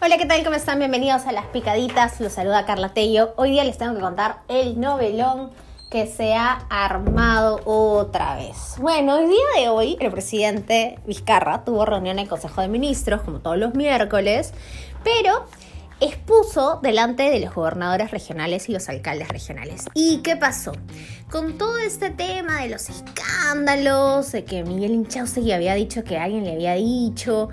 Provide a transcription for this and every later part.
Hola, ¿qué tal? ¿Cómo están? Bienvenidos a Las Picaditas. Los saluda Carla Tello. Hoy día les tengo que contar el novelón que se ha armado otra vez. Bueno, el día de hoy el presidente Vizcarra tuvo reunión en el Consejo de Ministros, como todos los miércoles, pero expuso delante de los gobernadores regionales y los alcaldes regionales. ¿Y qué pasó? Con todo este tema de los escándalos, de que Miguel Inchausti había dicho que alguien le había dicho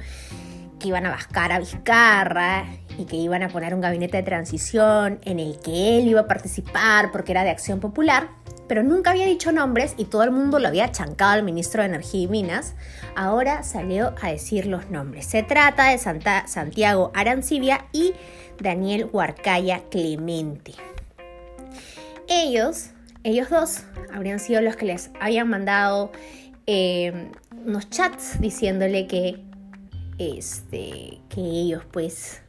que iban a bascar a Vizcarra y que iban a poner un gabinete de transición en el que él iba a participar porque era de Acción Popular, pero nunca había dicho nombres y todo el mundo lo había chancado al ministro de Energía y Minas, ahora salió a decir los nombres. Se trata de Santa, Santiago Arancibia y Daniel Huarcaya Clemente. Ellos, ellos dos, habrían sido los que les habían mandado eh, unos chats diciéndole que, este, que ellos pues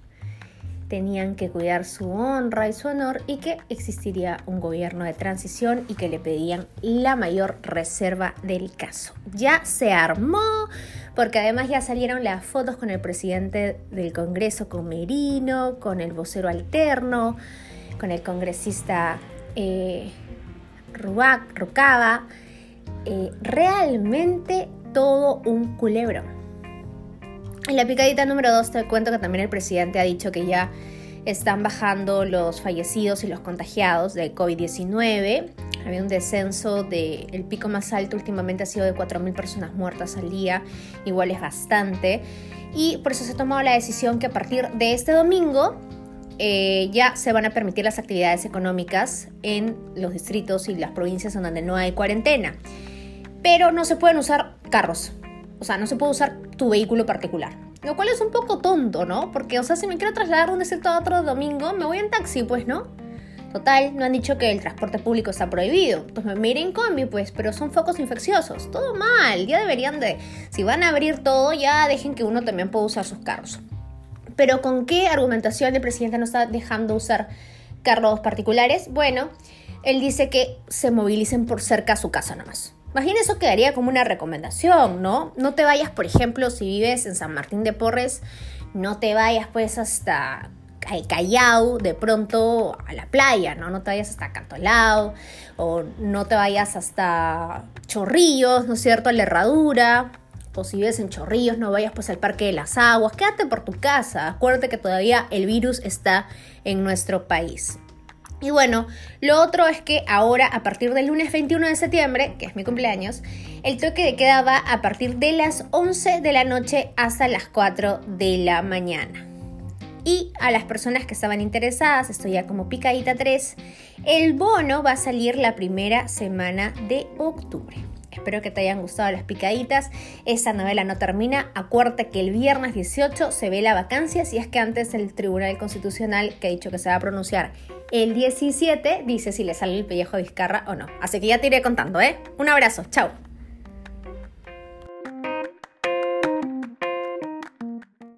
tenían que cuidar su honra y su honor y que existiría un gobierno de transición y que le pedían la mayor reserva del caso. Ya se armó, porque además ya salieron las fotos con el presidente del Congreso, con Merino, con el vocero alterno, con el congresista eh, Rucaba. Eh, realmente todo un culebrón. En la picadita número 2 te cuento que también el presidente ha dicho que ya están bajando los fallecidos y los contagiados de COVID-19. Había un descenso del el pico más alto últimamente ha sido de 4.000 personas muertas al día, igual es bastante. Y por eso se ha tomado la decisión que a partir de este domingo eh, ya se van a permitir las actividades económicas en los distritos y las provincias donde no hay cuarentena. Pero no se pueden usar carros, o sea, no se puede usar tu vehículo particular. Lo cual es un poco tonto, ¿no? Porque, o sea, si me quiero trasladar de un distrito a otro domingo, me voy en taxi, pues, ¿no? Total, no han dicho que el transporte público está prohibido. Entonces me iré en combi, pues, pero son focos infecciosos. Todo mal. Ya deberían de. Si van a abrir todo, ya dejen que uno también pueda usar sus carros. Pero ¿con qué argumentación el presidente no está dejando usar carros particulares? Bueno, él dice que se movilicen por cerca a su casa nomás. Imagina eso quedaría como una recomendación, ¿no? No te vayas, por ejemplo, si vives en San Martín de Porres, no te vayas pues hasta Callao, de pronto a la playa, ¿no? No te vayas hasta Cantolao, o no te vayas hasta Chorrillos, ¿no es cierto? A la Herradura, o si vives en Chorrillos, no vayas pues al Parque de las Aguas, quédate por tu casa, acuérdate que todavía el virus está en nuestro país. Y bueno, lo otro es que ahora, a partir del lunes 21 de septiembre, que es mi cumpleaños, el toque de queda va a partir de las 11 de la noche hasta las 4 de la mañana. Y a las personas que estaban interesadas, esto ya como picadita 3, el bono va a salir la primera semana de octubre. Espero que te hayan gustado las picaditas. Esta novela no termina. Acuérdate que el viernes 18 se ve la vacancia, si es que antes el Tribunal Constitucional, que ha dicho que se va a pronunciar el 17, dice si le sale el pellejo de Vizcarra o no. Así que ya te iré contando, ¿eh? Un abrazo, chao.